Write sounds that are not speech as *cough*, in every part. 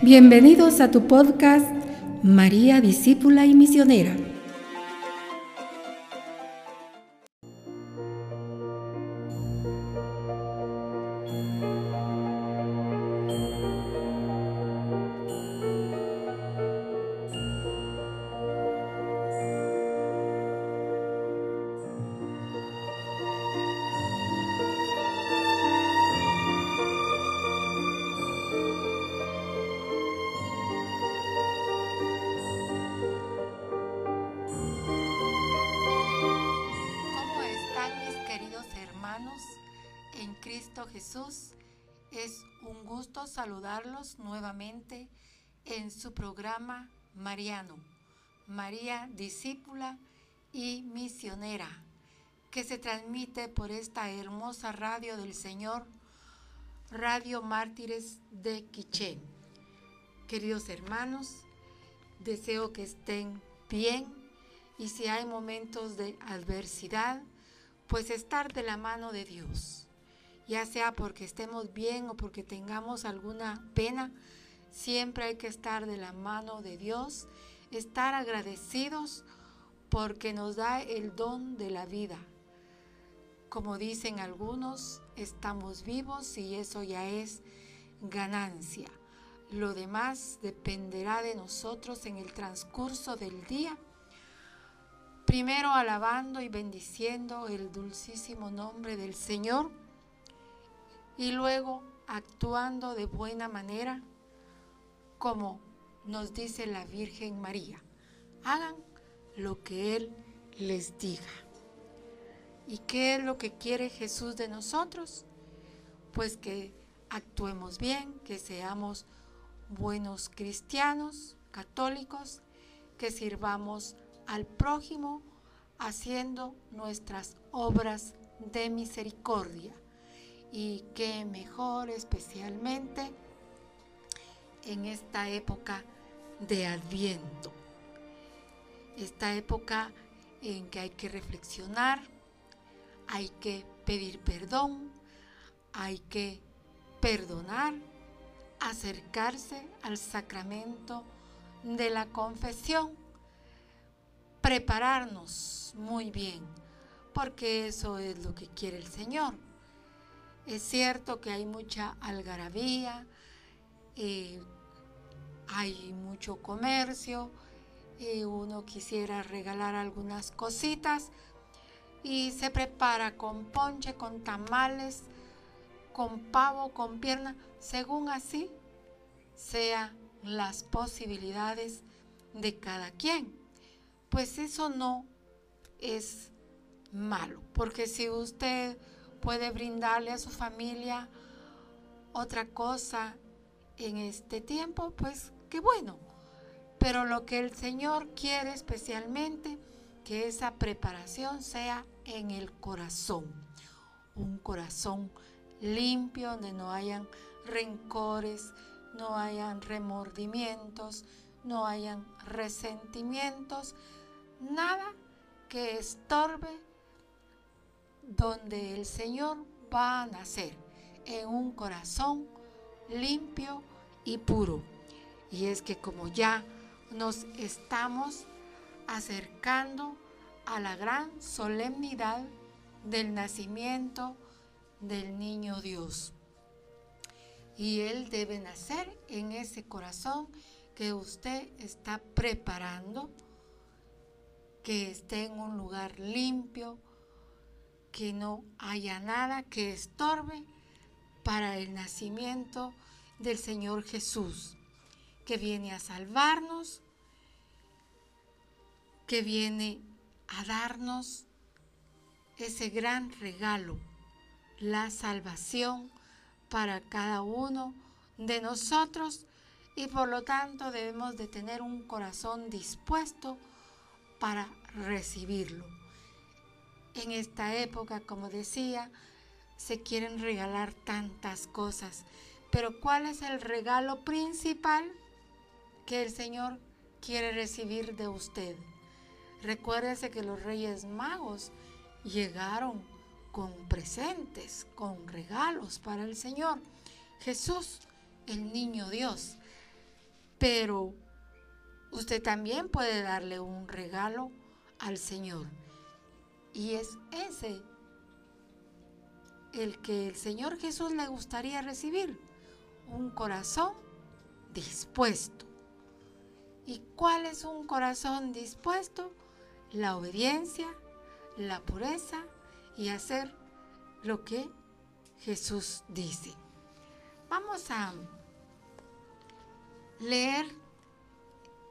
Bienvenidos a tu podcast María Discípula y Misionera. Mariano, María discípula y misionera, que se transmite por esta hermosa radio del Señor, Radio Mártires de Quiché. Queridos hermanos, deseo que estén bien y si hay momentos de adversidad, pues estar de la mano de Dios. Ya sea porque estemos bien o porque tengamos alguna pena, siempre hay que estar de la mano de Dios, estar agradecidos porque nos da el don de la vida. Como dicen algunos, estamos vivos y eso ya es ganancia. Lo demás dependerá de nosotros en el transcurso del día primero alabando y bendiciendo el dulcísimo nombre del Señor y luego actuando de buena manera como nos dice la Virgen María. Hagan lo que Él les diga. ¿Y qué es lo que quiere Jesús de nosotros? Pues que actuemos bien, que seamos buenos cristianos, católicos, que sirvamos al prójimo haciendo nuestras obras de misericordia. Y qué mejor especialmente en esta época de adviento. Esta época en que hay que reflexionar, hay que pedir perdón, hay que perdonar, acercarse al sacramento de la confesión prepararnos muy bien, porque eso es lo que quiere el Señor. Es cierto que hay mucha algarabía, eh, hay mucho comercio, eh, uno quisiera regalar algunas cositas y se prepara con ponche, con tamales, con pavo, con pierna, según así sean las posibilidades de cada quien. Pues eso no es malo, porque si usted puede brindarle a su familia otra cosa en este tiempo, pues qué bueno. Pero lo que el Señor quiere especialmente, que esa preparación sea en el corazón, un corazón limpio donde no hayan rencores, no hayan remordimientos, no hayan resentimientos, nada que estorbe donde el Señor va a nacer en un corazón limpio y puro. Y es que como ya nos estamos acercando a la gran solemnidad del nacimiento del niño Dios. Y Él debe nacer en ese corazón que usted está preparando que esté en un lugar limpio, que no haya nada que estorbe para el nacimiento del Señor Jesús, que viene a salvarnos, que viene a darnos ese gran regalo, la salvación para cada uno de nosotros. Y por lo tanto debemos de tener un corazón dispuesto para recibirlo. En esta época, como decía, se quieren regalar tantas cosas, pero ¿cuál es el regalo principal que el Señor quiere recibir de usted? Recuérdese que los reyes magos llegaron con presentes, con regalos para el Señor. Jesús, el niño Dios, Pero usted también puede darle un regalo al Señor. Y es ese el que el Señor Jesús le gustaría recibir. Un corazón dispuesto. ¿Y cuál es un corazón dispuesto? La obediencia, la pureza y hacer lo que Jesús dice. Vamos a leer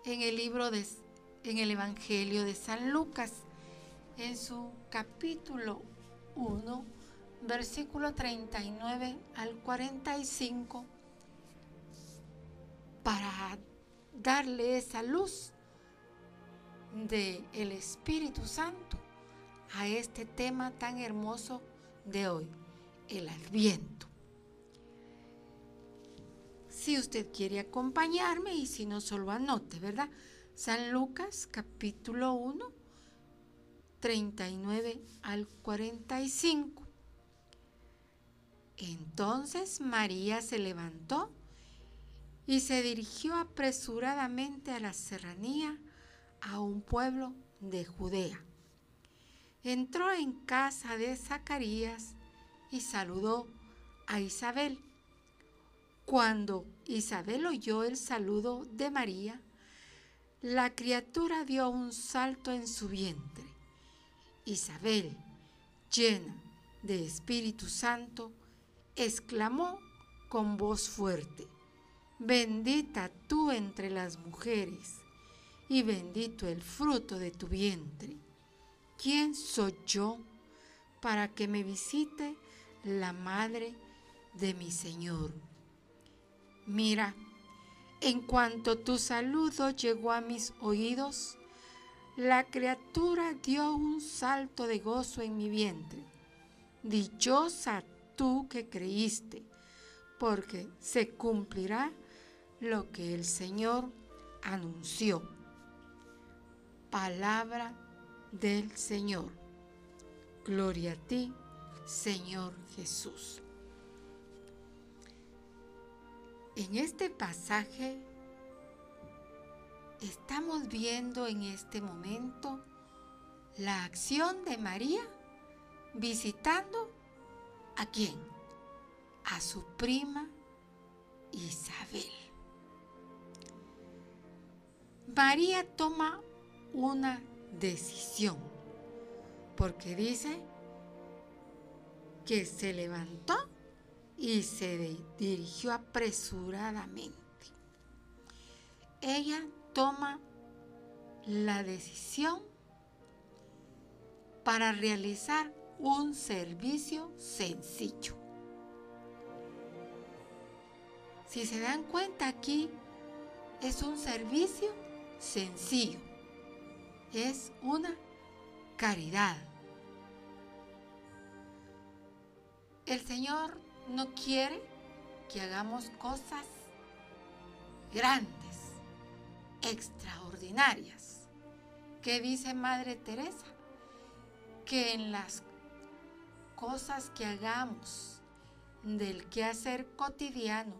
en el libro de en el Evangelio de San Lucas en su capítulo 1, versículo 39 al 45 para darle esa luz de el Espíritu Santo a este tema tan hermoso de hoy, el Adviento. Si usted quiere acompañarme y si no, solo anote, ¿verdad? San Lucas capítulo 1, 39 al 45. Entonces María se levantó y se dirigió apresuradamente a la serranía, a un pueblo de Judea. Entró en casa de Zacarías y saludó a Isabel. Cuando Isabel oyó el saludo de María, la criatura dio un salto en su vientre. Isabel, llena de Espíritu Santo, exclamó con voz fuerte, Bendita tú entre las mujeres, y bendito el fruto de tu vientre. ¿Quién soy yo para que me visite la madre de mi Señor? Mira, en cuanto tu saludo llegó a mis oídos, la criatura dio un salto de gozo en mi vientre. Dichosa tú que creíste, porque se cumplirá lo que el Señor anunció. Palabra del Señor. Gloria a ti, Señor Jesús. En este pasaje estamos viendo en este momento la acción de María visitando a quién? A su prima Isabel. María toma una decisión, porque dice que se levantó y se dirigió apresuradamente. Ella toma la decisión para realizar un servicio sencillo. Si se dan cuenta aquí, es un servicio sencillo. Es una caridad. El Señor no quiere que hagamos cosas grandes, extraordinarias. ¿Qué dice Madre Teresa? Que en las cosas que hagamos del quehacer cotidiano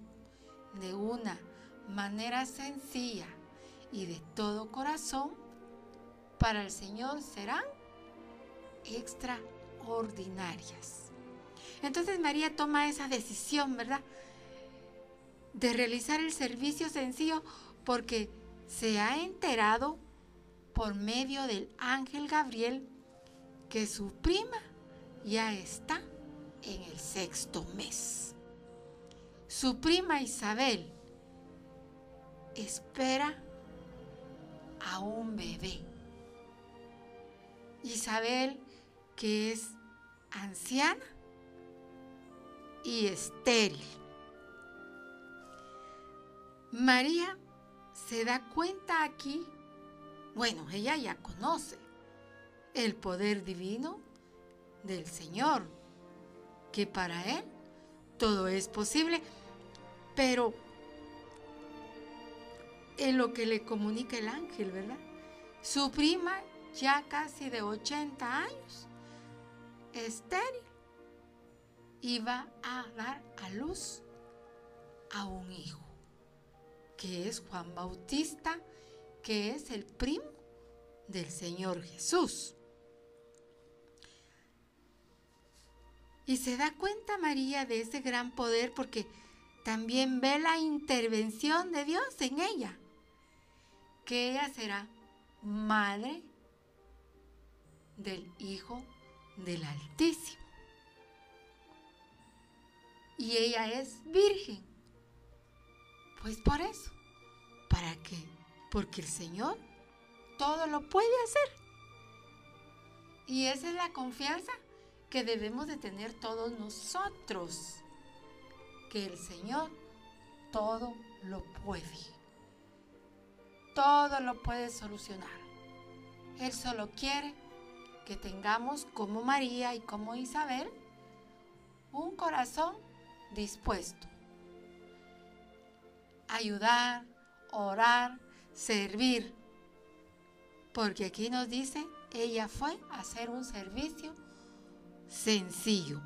de una manera sencilla y de todo corazón, para el Señor serán extraordinarias. Entonces María toma esa decisión, ¿verdad? De realizar el servicio sencillo porque se ha enterado por medio del ángel Gabriel que su prima ya está en el sexto mes. Su prima Isabel espera a un bebé. Isabel, que es anciana, y estéril. María se da cuenta aquí, bueno, ella ya conoce el poder divino del Señor, que para Él todo es posible, pero en lo que le comunica el ángel, ¿verdad? Su prima, ya casi de 80 años, estéril, iba a dar a luz a un hijo. que es Juan Bautista, que es el primo del Señor Jesús. Y se da cuenta María de ese gran poder porque también ve la intervención de Dios en ella, que ella será madre del Hijo del Altísimo. Y ella es virgen. Pues por eso. ¿Para qué? Porque el Señor todo lo puede hacer. Y esa es la confianza que debemos de tener todos nosotros. Que el Señor todo lo puede. Todo lo puede solucionar. Él solo quiere que tengamos como María y como Isabel un corazón dispuesto. Ayudar, orar, servir. Porque aquí nos dice, ella fue a hacer un servicio sencillo.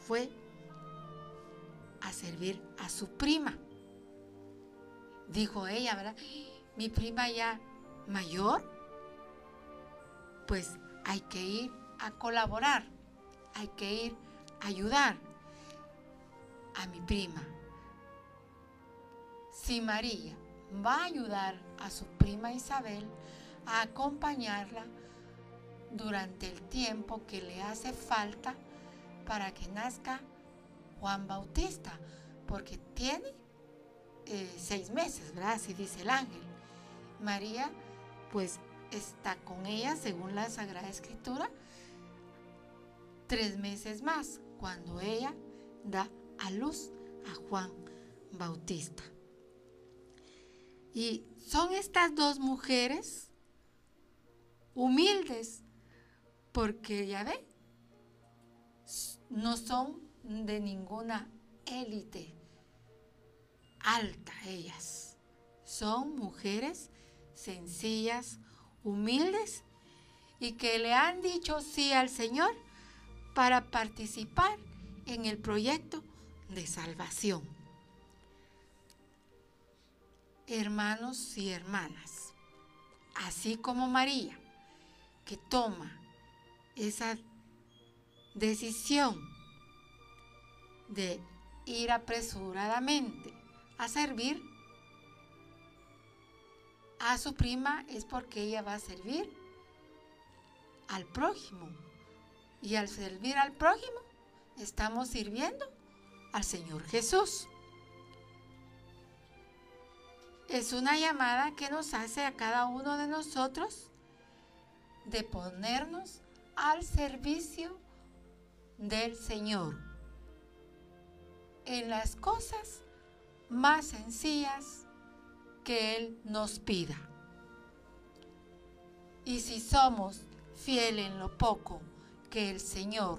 Fue a servir a su prima. Dijo ella, ¿verdad? Mi prima ya mayor, pues hay que ir a colaborar, hay que ir a ayudar a mi prima. Si María va a ayudar a su prima Isabel a acompañarla durante el tiempo que le hace falta para que nazca Juan Bautista, porque tiene eh, seis meses, ¿verdad? Así dice el ángel. María, pues está con ella, según la Sagrada Escritura, tres meses más, cuando ella da a luz a Juan Bautista. Y son estas dos mujeres humildes, porque ya ve, no son de ninguna élite alta ellas. Son mujeres sencillas, humildes y que le han dicho sí al Señor para participar en el proyecto de salvación. Hermanos y hermanas, así como María, que toma esa decisión de ir apresuradamente a servir a su prima es porque ella va a servir al prójimo. Y al servir al prójimo, estamos sirviendo al Señor Jesús. Es una llamada que nos hace a cada uno de nosotros de ponernos al servicio del Señor en las cosas más sencillas que Él nos pida. Y si somos fieles en lo poco que el Señor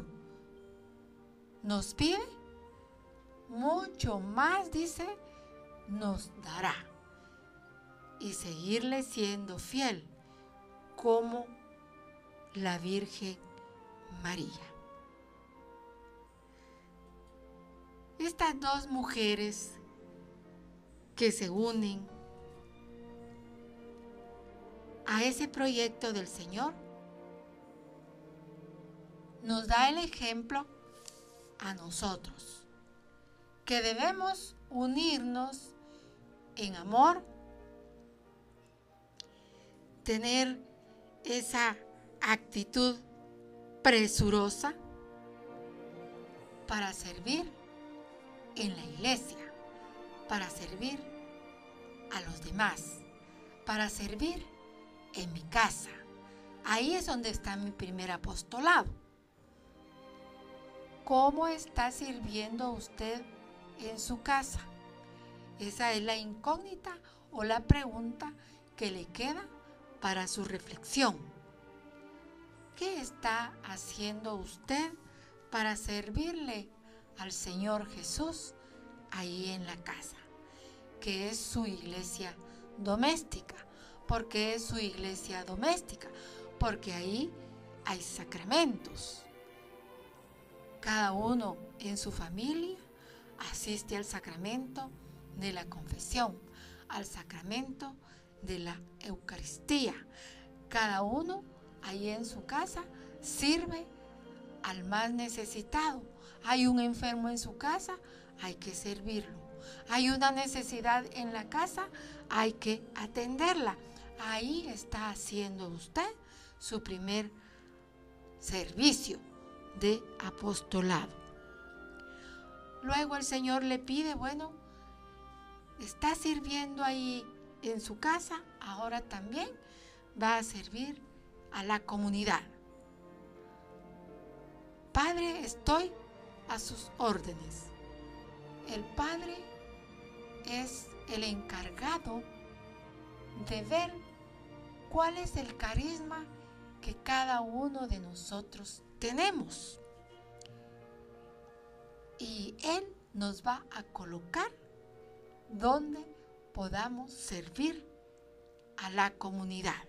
nos pide, mucho más, dice, nos dará. Y seguirle siendo fiel como la Virgen María. Estas dos mujeres que se unen a ese proyecto del Señor, nos da el ejemplo a nosotros, que debemos unirnos en amor, tener esa actitud presurosa para servir en la iglesia, para servir a los demás, para servir en mi casa. Ahí es donde está mi primer apostolado. ¿Cómo está sirviendo usted en su casa? Esa es la incógnita o la pregunta que le queda para su reflexión. ¿Qué está haciendo usted para servirle al Señor Jesús ahí en la casa? Que es su iglesia doméstica porque es su iglesia doméstica, porque ahí hay sacramentos. Cada uno en su familia asiste al sacramento de la confesión, al sacramento de la Eucaristía. Cada uno ahí en su casa sirve al más necesitado. Hay un enfermo en su casa, hay que servirlo. Hay una necesidad en la casa, hay que atenderla. Ahí está haciendo usted su primer servicio de apostolado. Luego el Señor le pide, bueno, está sirviendo ahí en su casa, ahora también va a servir a la comunidad. Padre, estoy a sus órdenes. El Padre es el encargado de ver cuál es el carisma que cada uno de nosotros tenemos. Y Él nos va a colocar donde podamos servir a la comunidad.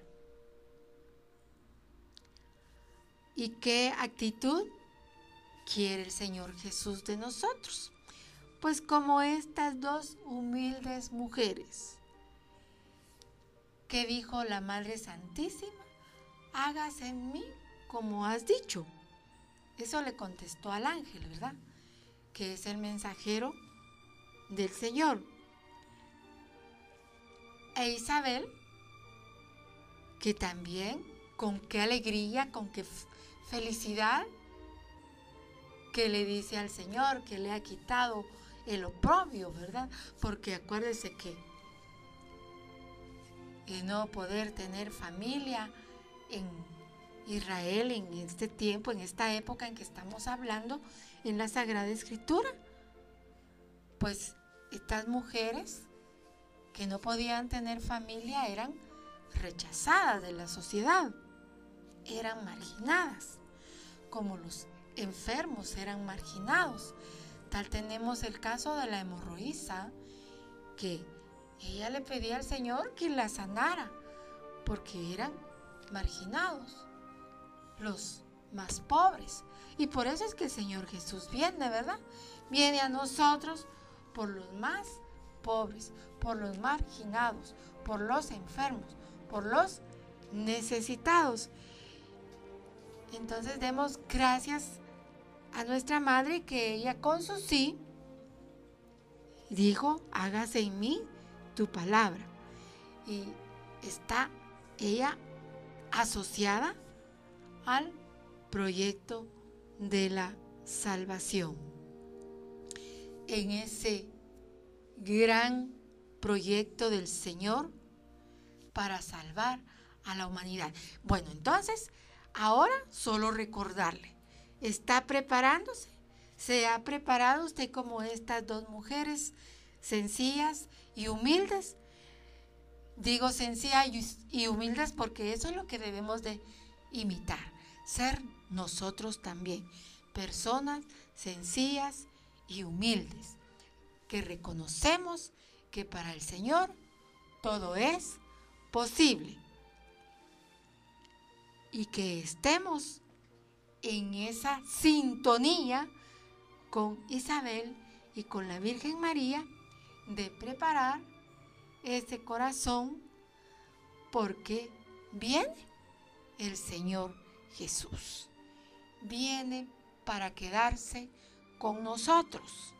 ¿Y qué actitud quiere el Señor Jesús de nosotros? Pues como estas dos humildes mujeres que dijo la Madre Santísima, hágase en mí como has dicho. Eso le contestó al ángel, ¿verdad? Que es el mensajero del Señor. E Isabel, que también, con qué alegría, con qué felicidad, que le dice al Señor que le ha quitado el oprobio, ¿verdad? Porque acuérdese que no poder tener familia en Israel en este tiempo, en esta época en que estamos hablando en la Sagrada Escritura, pues estas mujeres que no podían tener familia eran rechazadas de la sociedad, eran marginadas, como los enfermos eran marginados. Tal tenemos el caso de la hemorroísa, que ella le pedía al Señor que la sanara, porque eran marginados, los más pobres. Y por eso es que el Señor Jesús viene, ¿verdad? Viene a nosotros por los más pobres, por los marginados, por los enfermos, por los necesitados. Entonces demos gracias a nuestra madre que ella con su sí dijo, hágase en mí tu palabra. Y está ella asociada al proyecto de la salvación. En ese gran proyecto del Señor para salvar a la humanidad. Bueno, entonces, ahora solo recordarle, ¿está preparándose? ¿Se ha preparado usted como estas dos mujeres sencillas y humildes? Digo sencillas y humildes porque eso es lo que debemos de imitar, ser nosotros también, personas sencillas y humildes, que reconocemos que para el Señor todo es posible y que estemos en esa sintonía con Isabel y con la Virgen María de preparar ese corazón porque viene el Señor Jesús. Viene para quedarse con nosotros.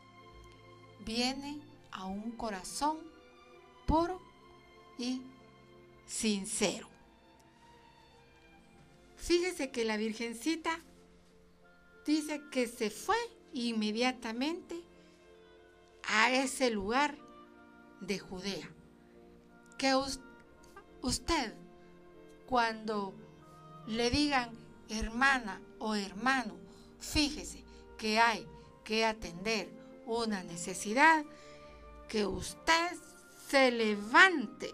Viene a un corazón puro y sincero. Fíjese que la Virgencita dice que se fue inmediatamente a ese lugar de Judea. Que usted, cuando le digan hermana o hermano, fíjese que hay que atender una necesidad, que usted se levante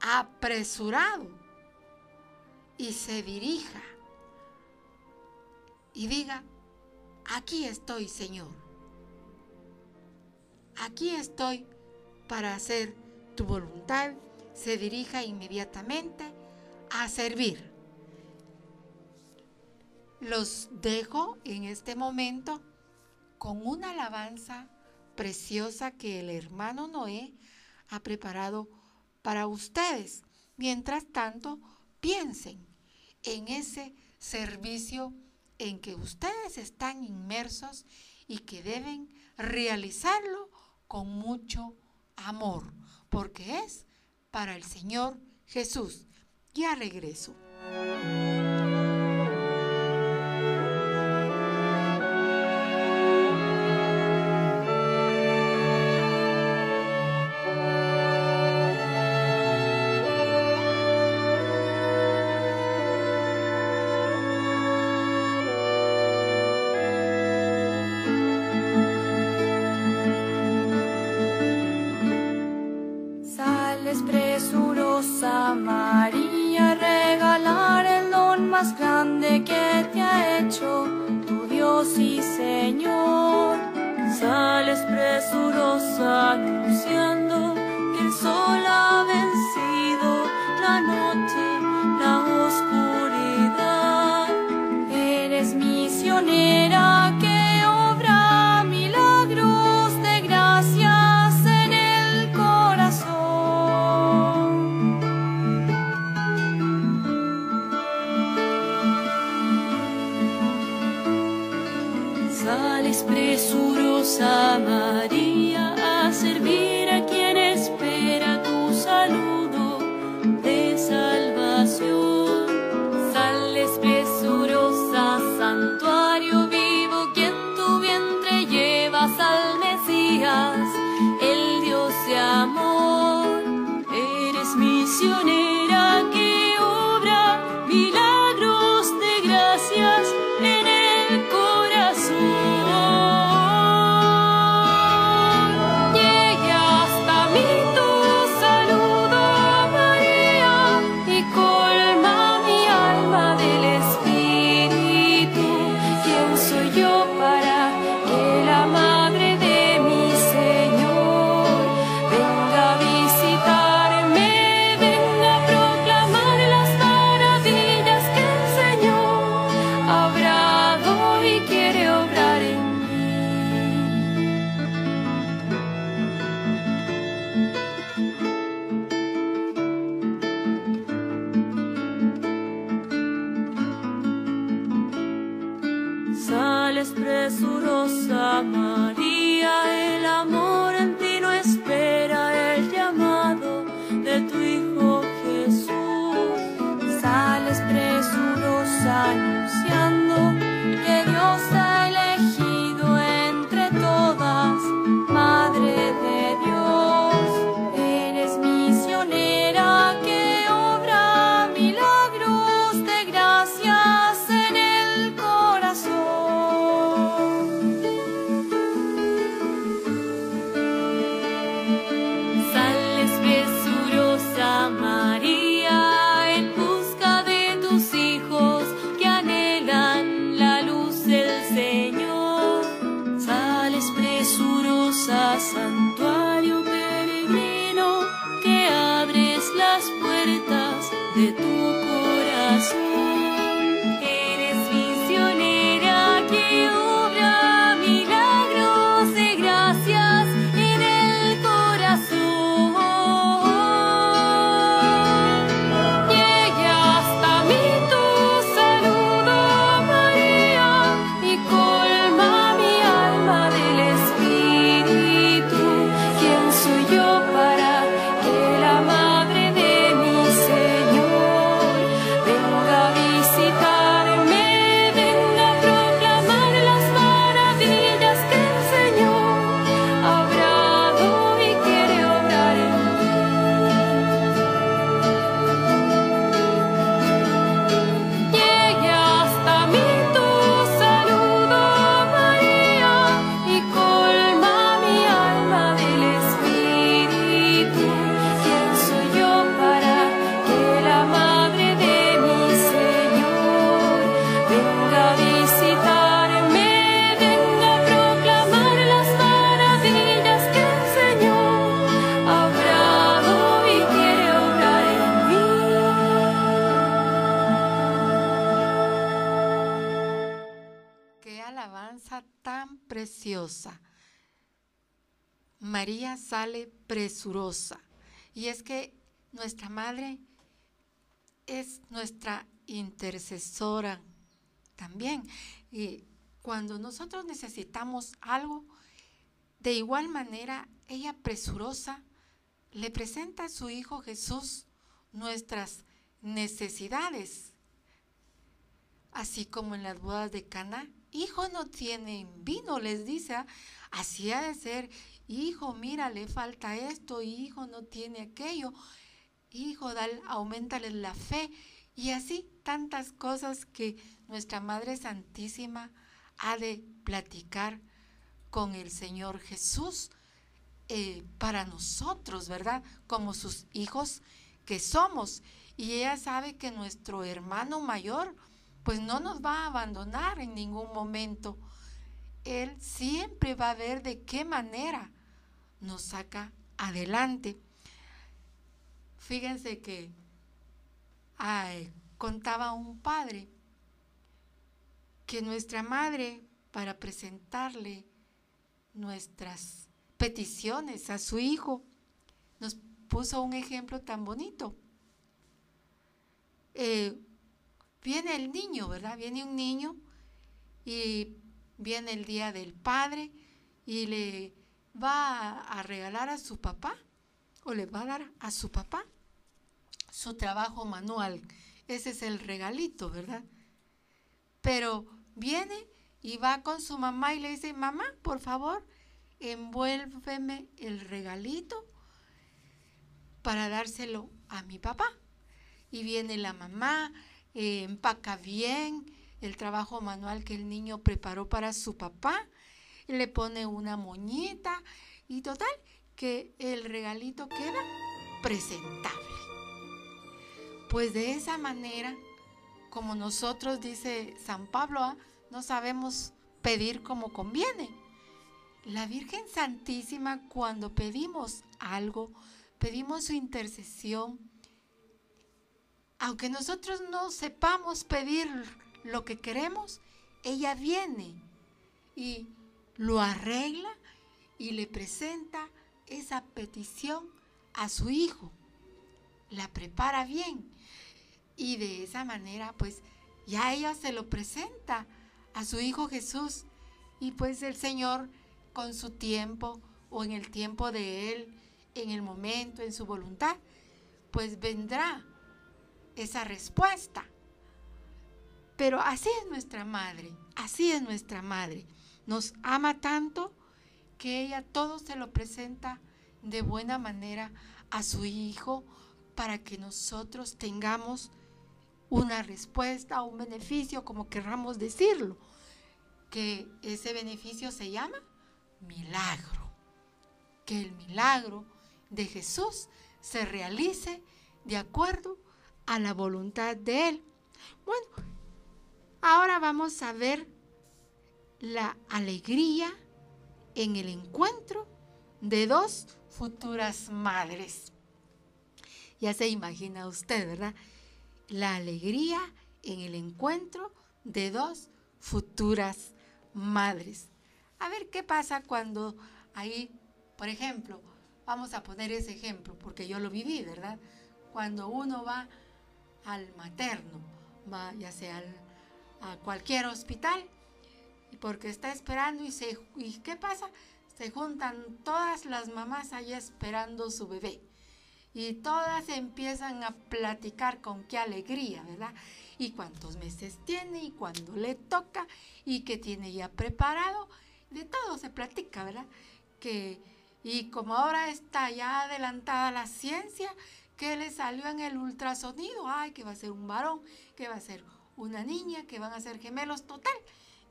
apresurado y se dirija y diga, aquí estoy Señor, aquí estoy para hacer tu voluntad, se dirija inmediatamente a servir. Los dejo en este momento con una alabanza preciosa que el hermano Noé ha preparado para ustedes. Mientras tanto, piensen en ese servicio en que ustedes están inmersos y que deben realizarlo con mucho amor, porque es para el Señor Jesús. Ya regreso. Presurosa. Y es que nuestra madre es nuestra intercesora también. Y cuando nosotros necesitamos algo, de igual manera, ella presurosa le presenta a su Hijo Jesús nuestras necesidades. Así como en las bodas de Cana, hijo no tiene vino, les dice, ¿ah? así ha de ser, hijo, mira, le falta esto, hijo, no tiene aquello, hijo, dale, aumentale la fe, y así tantas cosas que nuestra Madre Santísima ha de platicar con el Señor Jesús eh, para nosotros, ¿verdad? Como sus hijos que somos. Y ella sabe que nuestro hermano mayor, pues no nos va a abandonar en ningún momento. Él siempre va a ver de qué manera nos saca adelante. Fíjense que contaba un padre que nuestra madre, para presentarle nuestras peticiones a su hijo, nos puso un ejemplo tan bonito. Eh, viene el niño, ¿verdad? Viene un niño y viene el día del padre y le va a regalar a su papá o le va a dar a su papá su trabajo manual. Ese es el regalito, ¿verdad? Pero viene y va con su mamá y le dice, mamá, por favor, envuélveme el regalito para dárselo a mi papá. Y viene la mamá, eh, empaca bien el trabajo manual que el niño preparó para su papá, le pone una moñita y total, que el regalito queda presentable. Pues de esa manera, como nosotros, dice San Pablo, ¿ah? no sabemos pedir como conviene. La Virgen Santísima, cuando pedimos algo, pedimos su intercesión, aunque nosotros no sepamos pedir lo que queremos, ella viene y lo arregla y le presenta esa petición a su hijo. La prepara bien y de esa manera pues ya ella se lo presenta a su hijo Jesús y pues el Señor con su tiempo o en el tiempo de Él, en el momento, en su voluntad, pues vendrá esa respuesta. Pero así es nuestra madre, así es nuestra madre. Nos ama tanto que ella todo se lo presenta de buena manera a su hijo para que nosotros tengamos una respuesta, un beneficio, como querramos decirlo, que ese beneficio se llama milagro. Que el milagro de Jesús se realice de acuerdo a la voluntad de Él. Bueno, ahora vamos a ver la alegría en el encuentro de dos futuras madres. Ya se imagina usted, ¿verdad? La alegría en el encuentro de dos futuras madres. A ver qué pasa cuando ahí, por ejemplo, vamos a poner ese ejemplo, porque yo lo viví, ¿verdad? Cuando uno va al materno, va ya sea a cualquier hospital, porque está esperando y, se, y ¿qué pasa? Se juntan todas las mamás allá esperando su bebé. Y todas empiezan a platicar con qué alegría, ¿verdad? Y cuántos meses tiene y cuándo le toca y qué tiene ya preparado. De todo se platica, ¿verdad? Que, y como ahora está ya adelantada la ciencia, que le salió en el ultrasonido, ay, que va a ser un varón, que va a ser una niña, que van a ser gemelos, total,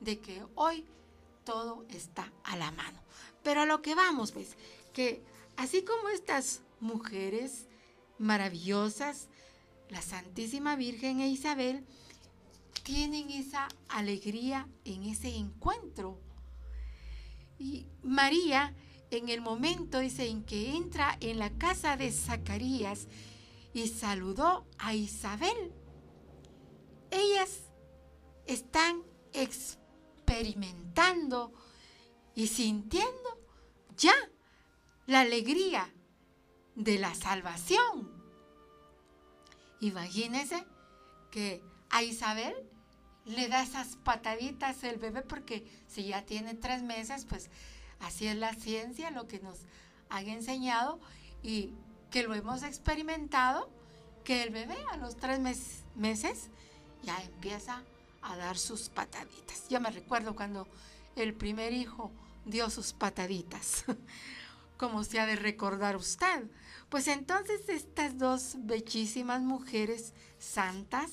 de que hoy todo está a la mano. Pero a lo que vamos, pues, que así como estas mujeres maravillosas, la Santísima Virgen e Isabel, tienen esa alegría en ese encuentro. Y María, en el momento, dice, en que entra en la casa de Zacarías y saludó a Isabel, ellas están experimentando y sintiendo ya la alegría de la salvación. Imagínense que a Isabel le da esas pataditas el bebé porque si ya tiene tres meses, pues así es la ciencia, lo que nos han enseñado y que lo hemos experimentado, que el bebé a los tres meses ya empieza a dar sus pataditas. Yo me recuerdo cuando el primer hijo dio sus pataditas, *laughs* como se ha de recordar usted. Pues entonces estas dos bellísimas mujeres santas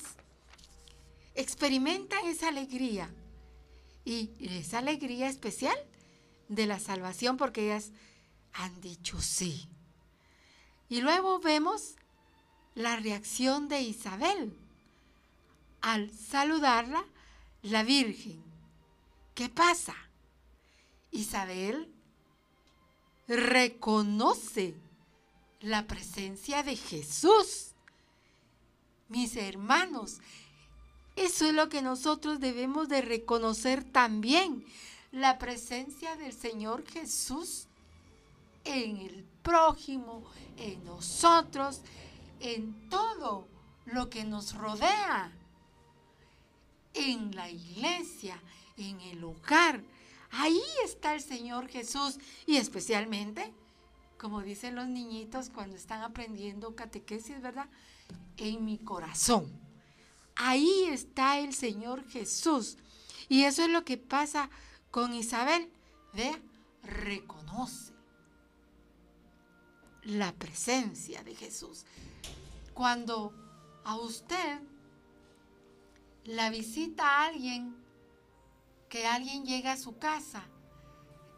experimentan esa alegría y esa alegría especial de la salvación porque ellas han dicho sí. Y luego vemos la reacción de Isabel al saludarla la Virgen. ¿Qué pasa? Isabel reconoce la presencia de Jesús. Mis hermanos, eso es lo que nosotros debemos de reconocer también, la presencia del Señor Jesús en el prójimo, en nosotros, en todo lo que nos rodea, en la iglesia, en el hogar. Ahí está el Señor Jesús y especialmente, como dicen los niñitos cuando están aprendiendo catequesis, ¿verdad? En mi corazón. Ahí está el Señor Jesús. Y eso es lo que pasa con Isabel. Vea, reconoce la presencia de Jesús. Cuando a usted la visita a alguien, que alguien llega a su casa,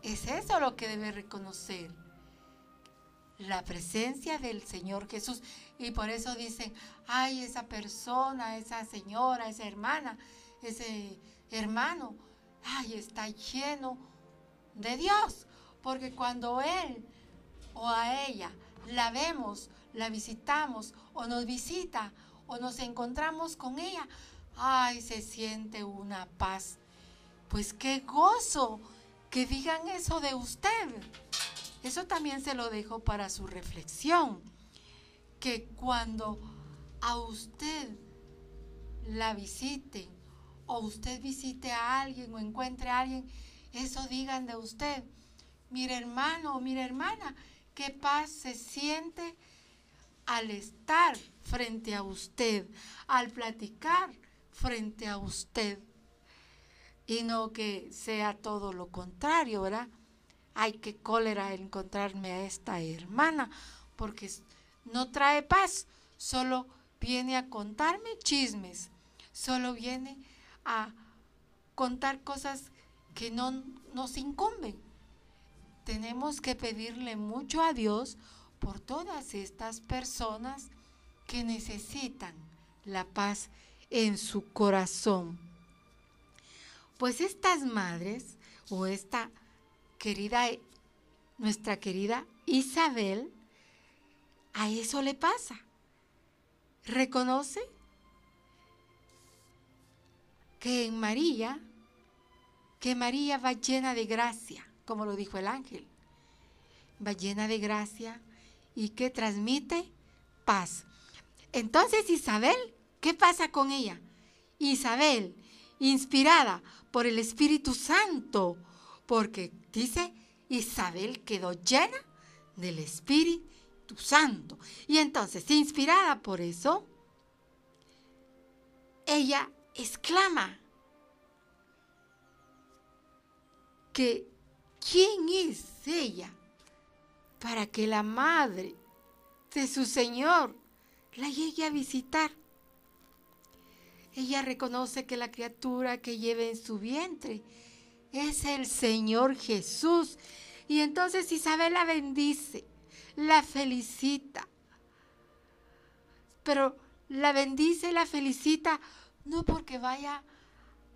es eso lo que debe reconocer. La presencia del Señor Jesús. Y por eso dicen, ay, esa persona, esa señora, esa hermana, ese hermano, ay, está lleno de Dios. Porque cuando Él o a ella la vemos, la visitamos o nos visita o nos encontramos con ella, ay, se siente una paz. Pues qué gozo que digan eso de usted. Eso también se lo dejo para su reflexión. Que cuando a usted la visiten o usted visite a alguien o encuentre a alguien, eso digan de usted. Mire hermano o mire hermana, qué paz se siente al estar frente a usted, al platicar frente a usted. Y no que sea todo lo contrario, ¿verdad? Ay, qué cólera encontrarme a esta hermana, porque no trae paz, solo viene a contarme chismes, solo viene a contar cosas que no nos incumben tenemos que pedirle mucho a Dios por todas estas personas que necesitan la paz en su corazón. Pues estas madres o esta querida, nuestra querida Isabel, a eso le pasa. Reconoce que en María, que María va llena de gracia como lo dijo el ángel. Va llena de gracia y que transmite paz. Entonces Isabel, ¿qué pasa con ella? Isabel, inspirada por el Espíritu Santo, porque dice, Isabel quedó llena del Espíritu Santo. Y entonces, inspirada por eso, ella exclama que ¿Quién es ella para que la madre de su Señor la llegue a visitar? Ella reconoce que la criatura que lleva en su vientre es el Señor Jesús. Y entonces Isabel la bendice, la felicita. Pero la bendice, la felicita, no porque vaya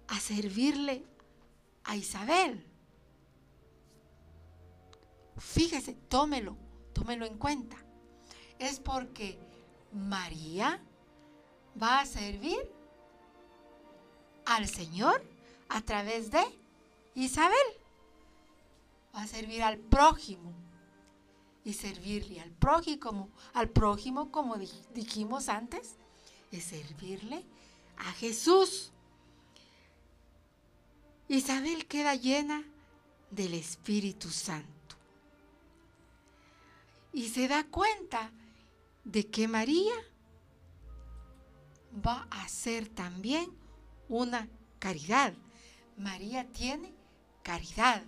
a servirle a Isabel, Fíjese, tómelo, tómelo en cuenta. Es porque María va a servir al Señor a través de Isabel. Va a servir al prójimo. y servirle al prójimo, al prójimo como dijimos antes, es servirle a Jesús. Isabel queda llena del Espíritu Santo y se da cuenta de que María va a ser también una caridad. María tiene caridad,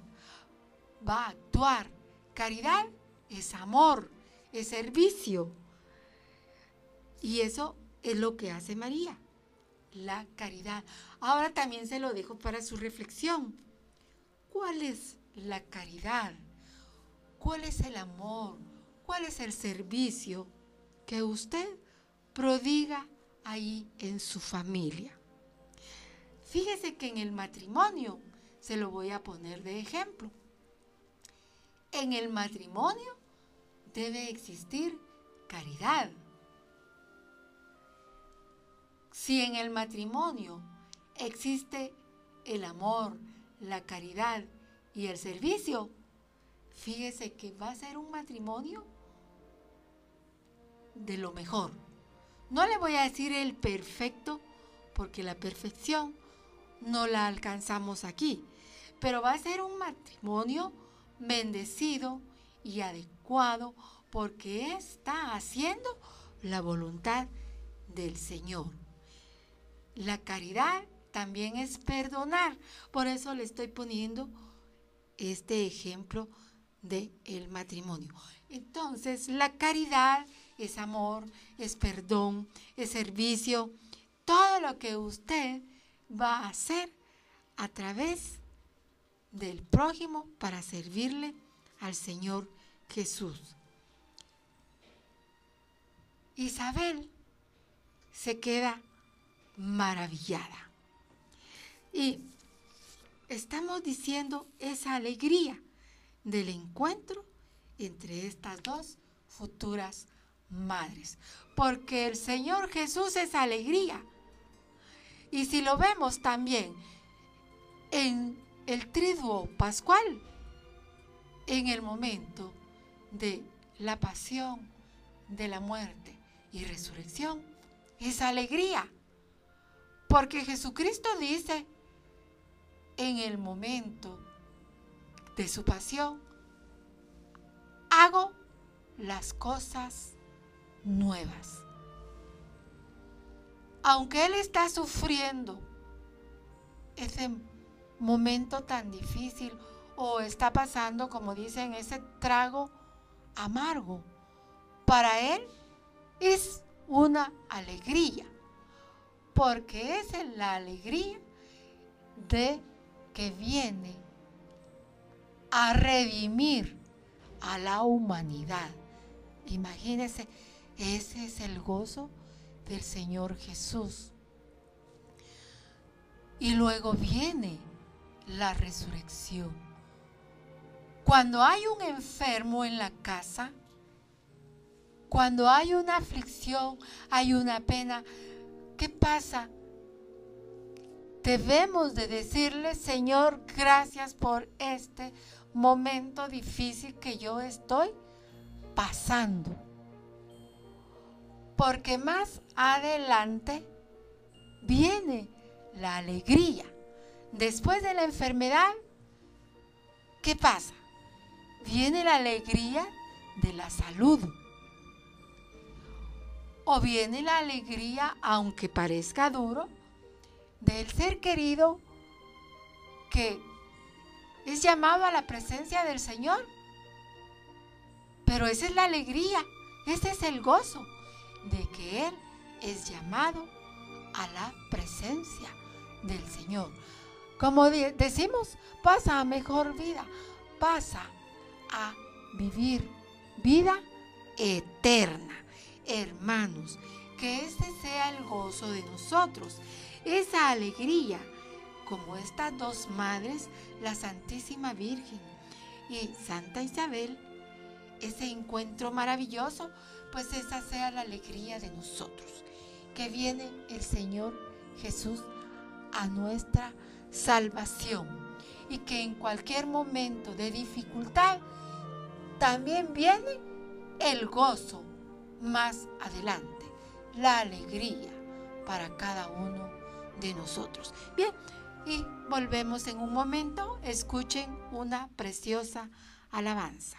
va a actuar. Caridad es amor, es servicio. Y eso es lo que hace María, la caridad. Ahora también se lo dejo para su reflexión. ¿Cuál es la caridad? ¿Cuál es el amor? ¿Cuál es el servicio que usted prodiga ahí en su familia? Fíjese que en el matrimonio, se lo voy a poner de ejemplo, en el matrimonio debe existir caridad. Si en el matrimonio existe el amor, la caridad y el servicio, fíjese que va a ser un matrimonio de lo mejor. No le voy a decir el perfecto, porque la perfección no la alcanzamos aquí, pero va a ser un matrimonio bendecido y adecuado porque está haciendo la voluntad del Señor. La caridad también es perdonar, por eso le estoy poniendo este ejemplo del el matrimonio. Entonces, la caridad es amor, es perdón, es servicio, todo lo que usted va a hacer a través del prójimo para servirle al Señor Jesús. Isabel se queda maravillada. Y estamos diciendo esa alegría del encuentro entre estas dos futuras madres. Porque el Señor Jesús es alegría. Y si lo vemos también en el triduo pascual, en el momento de la pasión, de la muerte y resurrección, es alegría. Porque Jesucristo dice, en el momento de su pasión, hago las cosas nuevas. Aunque Él está sufriendo ese momento tan difícil o está pasando, como dicen, ese trago amargo, para Él es una alegría, porque es la alegría de que viene a redimir a la humanidad. Imagínense, ese es el gozo del Señor Jesús. Y luego viene la resurrección. Cuando hay un enfermo en la casa, cuando hay una aflicción, hay una pena, ¿qué pasa? Debemos de decirle, Señor, gracias por este momento difícil que yo estoy pasando. Porque más adelante viene la alegría. Después de la enfermedad, ¿qué pasa? Viene la alegría de la salud. O viene la alegría, aunque parezca duro, del ser querido que es llamado a la presencia del Señor. Pero esa es la alegría, ese es el gozo de que Él es llamado a la presencia del Señor. Como decimos, pasa a mejor vida, pasa a vivir vida eterna. Hermanos, que ese sea el gozo de nosotros, esa alegría, como estas dos madres, la Santísima Virgen y Santa Isabel, ese encuentro maravilloso, pues esa sea la alegría de nosotros, que viene el Señor Jesús a nuestra salvación y que en cualquier momento de dificultad también viene el gozo más adelante, la alegría para cada uno de nosotros. Bien, y volvemos en un momento, escuchen una preciosa alabanza.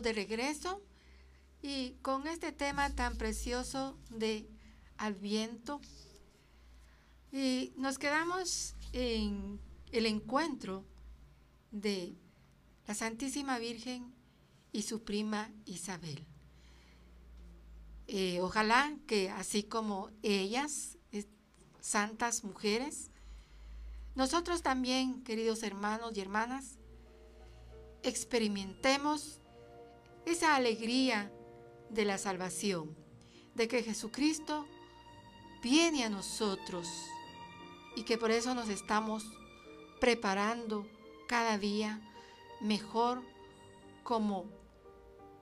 De regreso y con este tema tan precioso de Adviento. Y nos quedamos en el encuentro de la Santísima Virgen y su prima Isabel. Eh, ojalá que así como ellas, santas mujeres, nosotros también, queridos hermanos y hermanas, experimentemos esa alegría de la salvación, de que Jesucristo viene a nosotros y que por eso nos estamos preparando cada día mejor como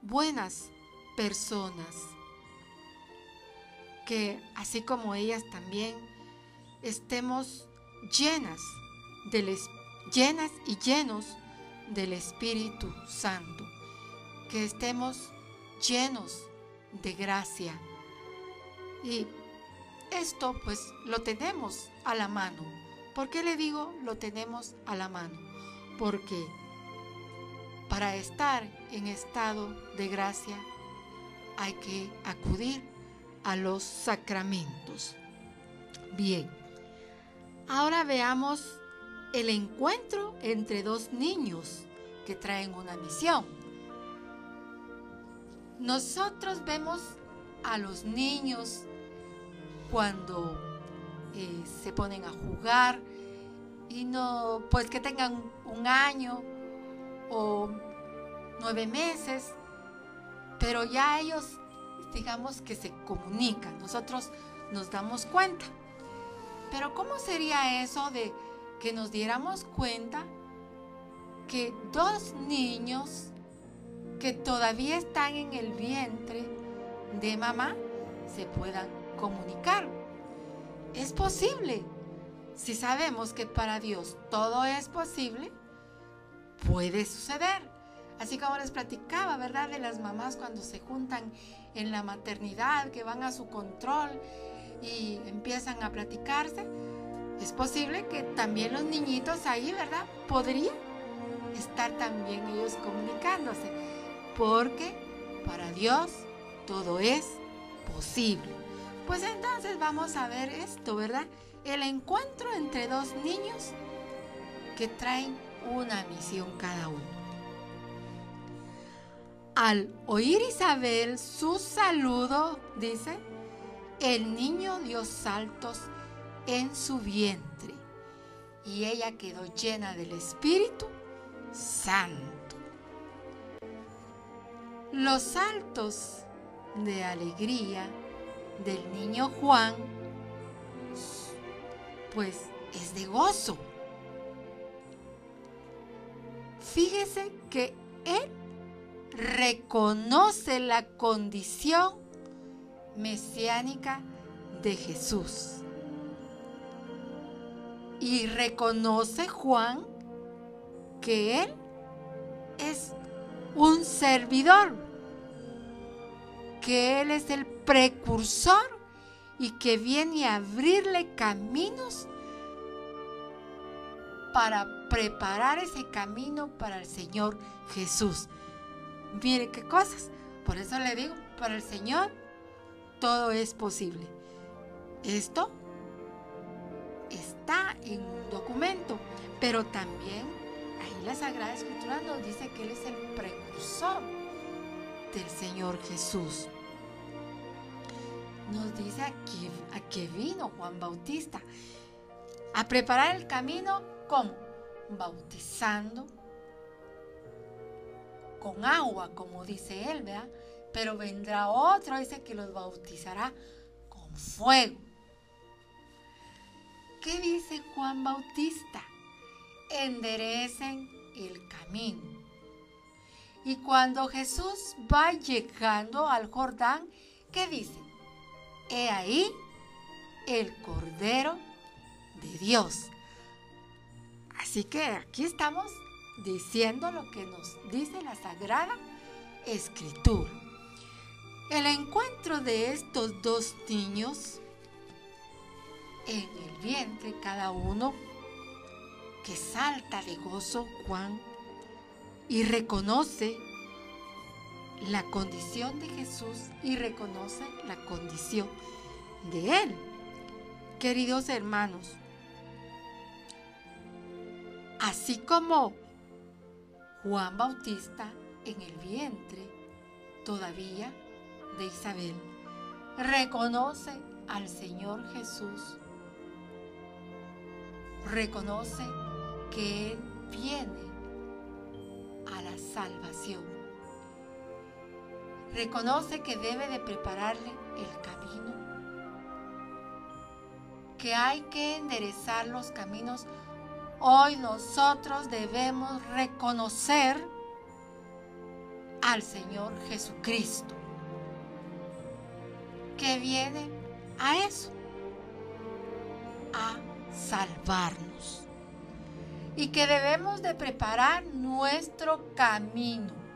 buenas personas. Que así como ellas también estemos llenas, del, llenas y llenos del Espíritu Santo. Que estemos llenos de gracia. Y esto pues lo tenemos a la mano. ¿Por qué le digo lo tenemos a la mano? Porque para estar en estado de gracia hay que acudir a los sacramentos. Bien, ahora veamos el encuentro entre dos niños que traen una misión. Nosotros vemos a los niños cuando eh, se ponen a jugar y no, pues que tengan un año o nueve meses, pero ya ellos, digamos que se comunican, nosotros nos damos cuenta. Pero ¿cómo sería eso de que nos diéramos cuenta que dos niños que todavía están en el vientre de mamá se puedan comunicar? Es posible. Si sabemos que para Dios todo es posible, puede suceder. Así como les platicaba, ¿verdad? De las mamás cuando se juntan en la maternidad, que van a su control y empiezan a platicarse. Es posible que también los niñitos ahí, ¿verdad? Podrían estar también ellos comunicándose. Porque para Dios todo es posible. Pues entonces vamos a ver esto, ¿verdad? El encuentro entre dos niños que traen una misión cada uno. Al oír Isabel su saludo, dice, el niño dio saltos en su vientre y ella quedó llena del Espíritu Santo. Los saltos de alegría del niño Juan, pues es de gozo Fíjese que él reconoce la condición mesiánica de Jesús. Y reconoce Juan que él es un servidor, que él es el precursor y que viene a abrirle caminos para preparar ese camino para el Señor Jesús. Mire qué cosas. Por eso le digo, para el Señor todo es posible. Esto está en un documento, pero también ahí la Sagrada Escritura nos dice que Él es el precursor del Señor Jesús. Nos dice aquí a que vino Juan Bautista a preparar el camino ¿Cómo? Bautizando con agua, como dice él, ¿verdad? Pero vendrá otro, dice que los bautizará con fuego. ¿Qué dice Juan Bautista? Enderecen el camino. Y cuando Jesús va llegando al Jordán, ¿qué dice? He ahí el Cordero de Dios Así que aquí estamos diciendo lo que nos dice la Sagrada Escritura. El encuentro de estos dos niños en el vientre, cada uno que salta de gozo, Juan, y reconoce la condición de Jesús y reconoce la condición de Él. Queridos hermanos, Así como Juan Bautista en el vientre todavía de Isabel reconoce al Señor Jesús, reconoce que Él viene a la salvación. Reconoce que debe de prepararle el camino, que hay que enderezar los caminos. Hoy nosotros debemos reconocer al Señor Jesucristo, que viene a eso, a salvarnos. Y que debemos de preparar nuestro camino.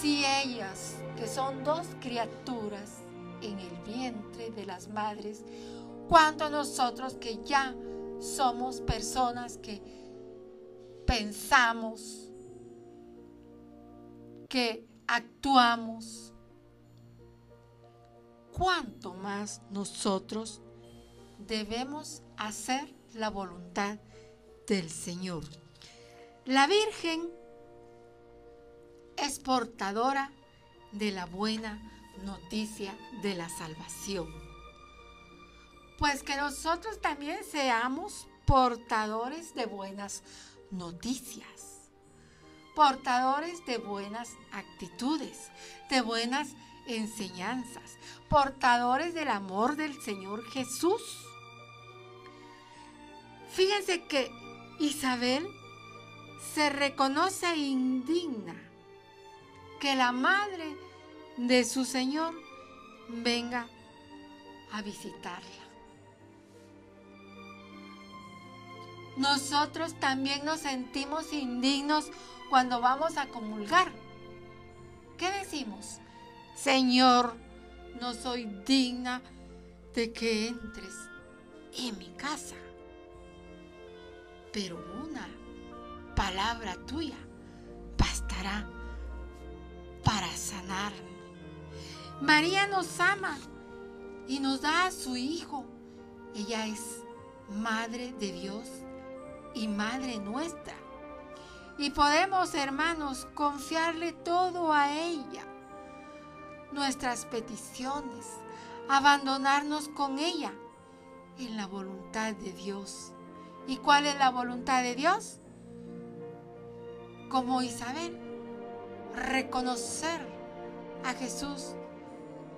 Si ellas, que son dos criaturas en el vientre de las madres, cuanto nosotros que ya somos personas que pensamos, que actuamos, cuánto más nosotros debemos hacer la voluntad del Señor. La Virgen es portadora de la buena noticia de la salvación. Pues que nosotros también seamos portadores de buenas noticias, portadores de buenas actitudes, de buenas enseñanzas, portadores del amor del Señor Jesús. Fíjense que Isabel se reconoce indigna que la madre de su Señor venga a visitarla. Nosotros también nos sentimos indignos cuando vamos a comulgar. ¿Qué decimos? Señor, no soy digna de que entres en mi casa. Pero una palabra tuya bastará para sanarme. María nos ama y nos da a su Hijo. Ella es Madre de Dios y Madre nuestra. Y podemos, hermanos, confiarle todo a ella nuestras peticiones, abandonarnos con ella en la voluntad de Dios. ¿Y cuál es la voluntad de Dios? Como Isabel, reconocer a Jesús.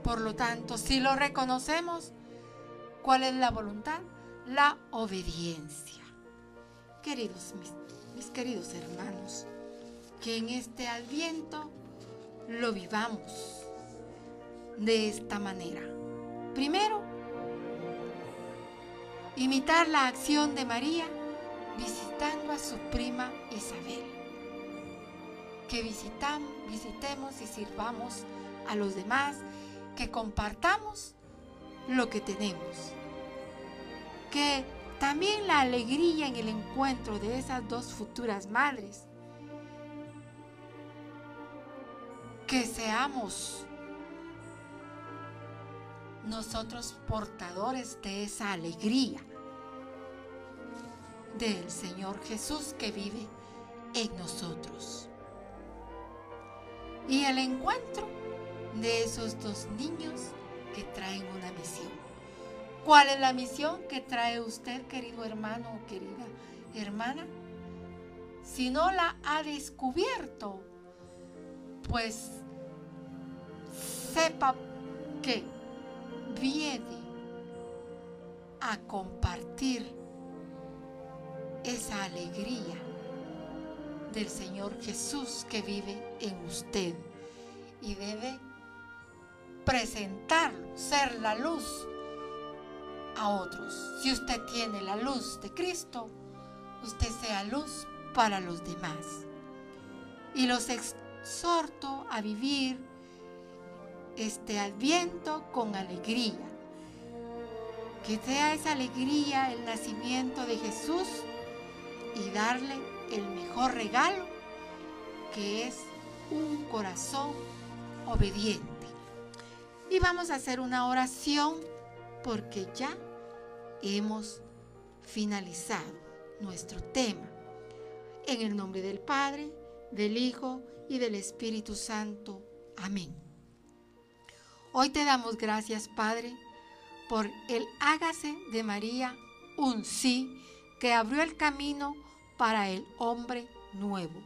Por lo tanto, si lo reconocemos, ¿cuál es la voluntad? La obediencia. Queridos, mis, mis queridos hermanos, que en este adviento lo vivamos de esta manera. Primero, imitar la acción de María visitando a su prima Isabel. Que visitamos, visitemos y sirvamos a los demás, que compartamos lo que tenemos. Que también la alegría en el encuentro de esas dos futuras madres. Que seamos nosotros portadores de esa alegría del Señor Jesús que vive en nosotros. Y el encuentro de esos dos niños que traen una misión. ¿Cuál es la misión que trae usted, querido hermano o querida hermana? Si no la ha descubierto, pues sepa que viene a compartir esa alegría del Señor Jesús que vive en usted y debe presentarlo, ser la luz a otros. Si usted tiene la luz de Cristo, usted sea luz para los demás. Y los exhorto a vivir este adviento con alegría. Que sea esa alegría el nacimiento de Jesús y darle el mejor regalo que es un corazón obediente. Y vamos a hacer una oración porque ya hemos finalizado nuestro tema. En el nombre del Padre, del Hijo y del Espíritu Santo. Amén. Hoy te damos gracias, Padre, por el hágase de María un sí que abrió el camino para el hombre nuevo,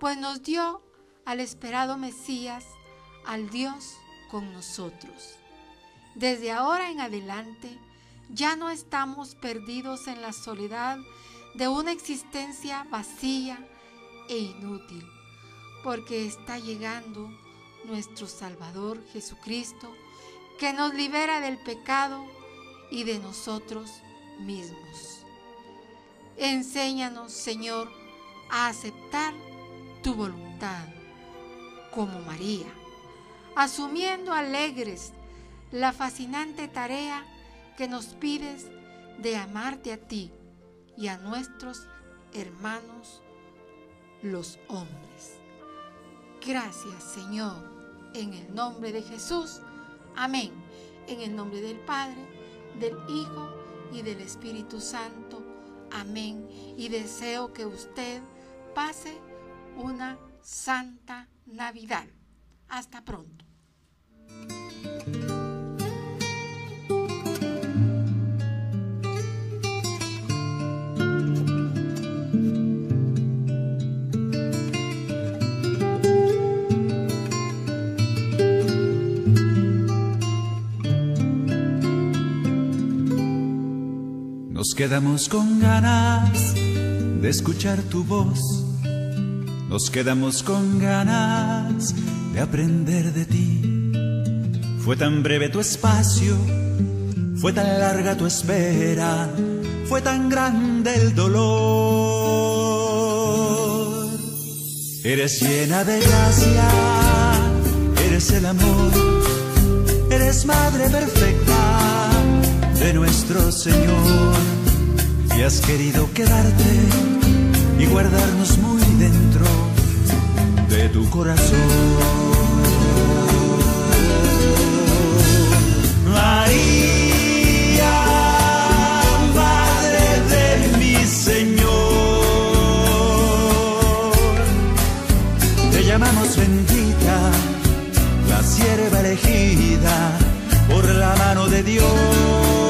pues nos dio al esperado Mesías, al Dios con nosotros. Desde ahora en adelante, ya no estamos perdidos en la soledad de una existencia vacía e inútil, porque está llegando nuestro Salvador Jesucristo, que nos libera del pecado y de nosotros mismos. Enséñanos, Señor, a aceptar tu voluntad como María, asumiendo alegres la fascinante tarea que nos pides de amarte a ti y a nuestros hermanos los hombres. Gracias Señor, en el nombre de Jesús. Amén. En el nombre del Padre, del Hijo y del Espíritu Santo. Amén. Y deseo que usted pase una santa Navidad. Hasta pronto. Nos quedamos con ganas de escuchar tu voz. Nos quedamos con ganas de aprender de ti. Fue tan breve tu espacio, fue tan larga tu espera, fue tan grande el dolor. Eres llena de gracia, eres el amor, eres madre perfecta de nuestro Señor y has querido quedarte y guardarnos muy dentro de tu corazón. María, Madre de mi Señor, te llamamos bendita, la sierva elegida por la mano de Dios.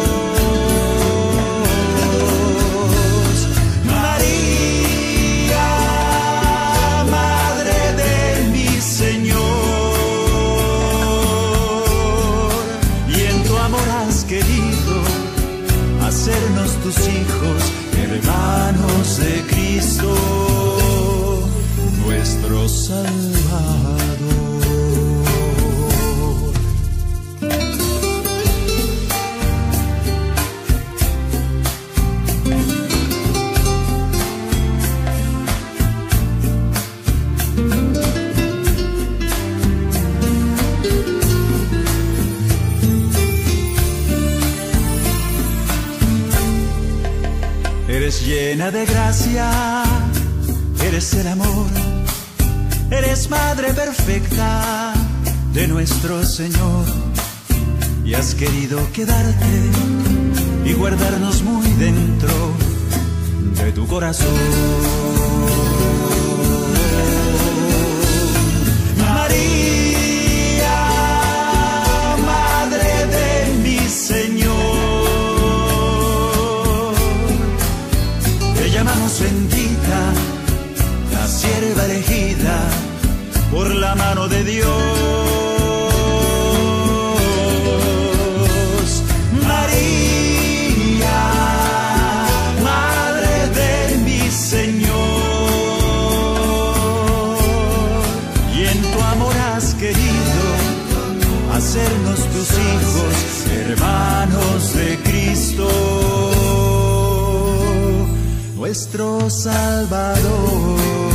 Hijos, hermanos de Cristo, nuestro Salvador. Eres el amor, eres madre perfecta de nuestro Señor. Y has querido quedarte y guardarnos muy dentro de tu corazón. Bendita, la sierva elegida por la mano de Dios. Nuestro Salvador.